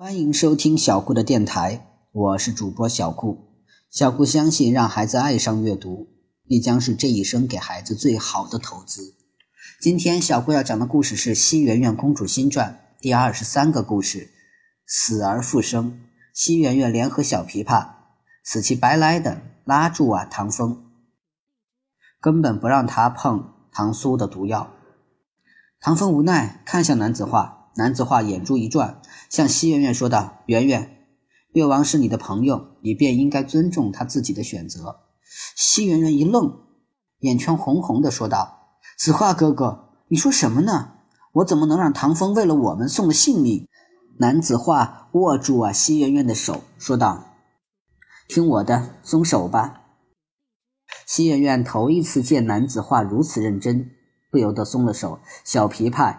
欢迎收听小顾的电台，我是主播小顾。小顾相信，让孩子爱上阅读，必将是这一生给孩子最好的投资。今天小顾要讲的故事是《西圆圆公主新传》第二十三个故事：死而复生。西圆圆联合小琵琶，死乞白赖的拉住啊唐风，根本不让他碰唐苏的毒药。唐风无奈看向男子画。男子画眼珠一转，向西圆圆说道：“圆圆，越王是你的朋友，你便应该尊重他自己的选择。”西圆圆一愣，眼圈红红的说道：“子画哥哥，你说什么呢？我怎么能让唐风为了我们送了性命？”男子画握住啊西圆圆的手，说道：“听我的，松手吧。”西圆圆头一次见男子画如此认真，不由得松了手。小琵琶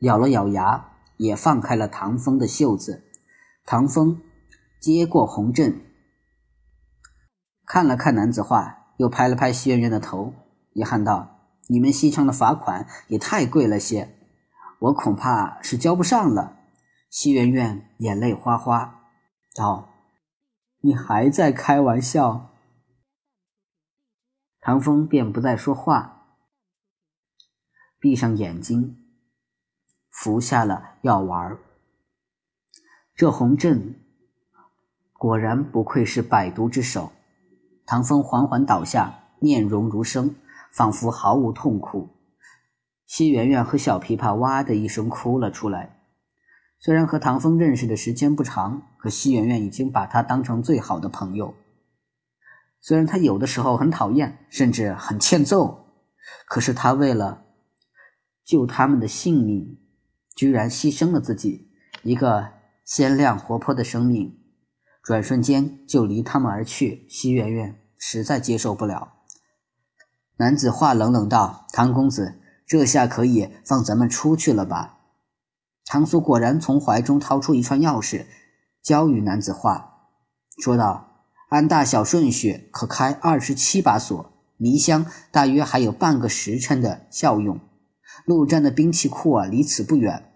咬了咬牙。也放开了唐风的袖子，唐风接过红阵，看了看男子画，又拍了拍西圆圆的头，遗憾道：“你们西昌的罚款也太贵了些，我恐怕是交不上了。”西圆圆眼泪哗哗，道：“你还在开玩笑？”唐风便不再说话，闭上眼睛。服下了药丸儿这红阵果然不愧是百毒之首。唐风缓缓倒下，面容如生，仿佛毫无痛苦。西圆圆和小琵琶哇的一声哭了出来。虽然和唐风认识的时间不长，可西圆圆已经把他当成最好的朋友。虽然他有的时候很讨厌，甚至很欠揍，可是他为了救他们的性命。居然牺牲了自己，一个鲜亮活泼的生命，转瞬间就离他们而去。西媛媛实在接受不了。男子话冷冷道：“唐公子，这下可以放咱们出去了吧？”唐苏果然从怀中掏出一串钥匙，交与男子话，说道：“按大小顺序，可开二十七把锁。迷香大约还有半个时辰的效用。陆战的兵器库啊，离此不远。”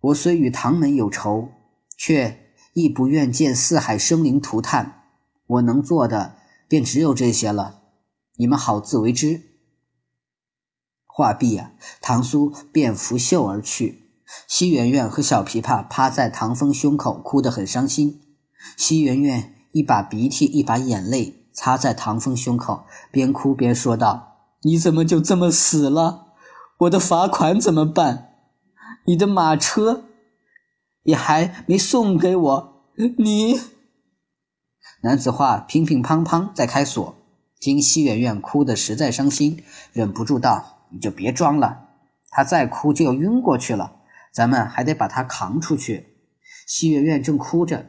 我虽与唐门有仇，却亦不愿见四海生灵涂炭。我能做的便只有这些了，你们好自为之。话毕啊，唐苏便拂袖而去。西圆圆和小琵琶趴在唐风胸口，哭得很伤心。西圆圆一把鼻涕一把眼泪擦在唐风胸口，边哭边说道：“你怎么就这么死了？我的罚款怎么办？”你的马车也还没送给我，你男子话乒乒乓乓在开锁，听西媛媛哭得实在伤心，忍不住道：“你就别装了，他再哭就要晕过去了，咱们还得把他扛出去。”西媛媛正哭着，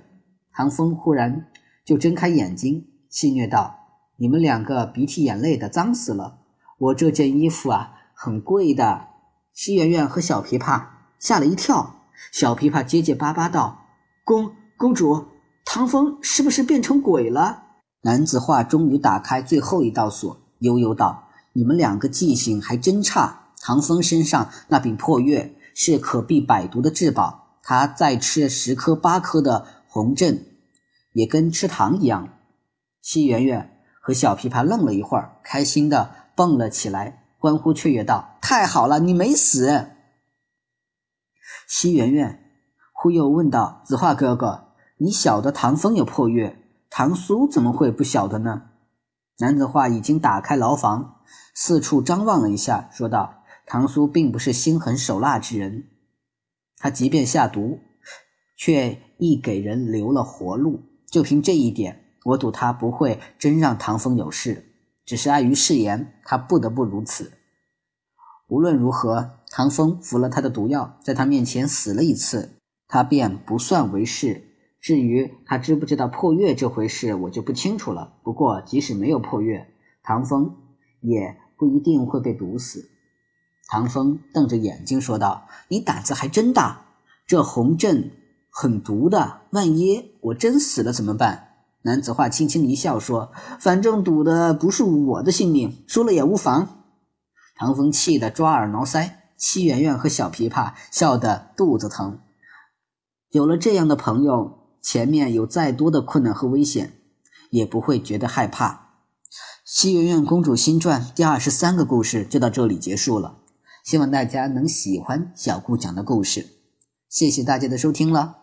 唐风忽然就睁开眼睛，戏谑道：“你们两个鼻涕眼泪的，脏死了！我这件衣服啊，很贵的。”西媛媛和小琵琶。吓了一跳，小琵琶结结巴巴道：“公公主，唐风是不是变成鬼了？”男子话终于打开最后一道锁，悠悠道：“你们两个记性还真差。唐风身上那柄破月是可避百毒的至宝，他再吃十颗八颗的红阵，也跟吃糖一样。”西圆圆和小琵琶愣了一会儿，开心的蹦了起来，欢呼雀跃道：“太好了，你没死！”西圆圆忽又问道：“子画哥哥，你晓得唐风有破月，唐苏怎么会不晓得呢？”男子画已经打开牢房，四处张望了一下，说道：“唐苏并不是心狠手辣之人，他即便下毒，却亦给人留了活路。就凭这一点，我赌他不会真让唐风有事，只是碍于誓言，他不得不如此。无论如何。”唐风服了他的毒药，在他面前死了一次，他便不算为事。至于他知不知道破月这回事，我就不清楚了。不过，即使没有破月，唐风也不一定会被毒死。唐风瞪着眼睛说道：“你胆子还真大！这红阵很毒的，万一我真死了怎么办？”男子话轻轻一笑说：“反正赌的不是我的性命，输了也无妨。”唐风气得抓耳挠腮。西圆圆和小琵琶笑得肚子疼，有了这样的朋友，前面有再多的困难和危险，也不会觉得害怕。《西圆圆公主新传》第二十三个故事就到这里结束了，希望大家能喜欢小顾讲的故事。谢谢大家的收听了。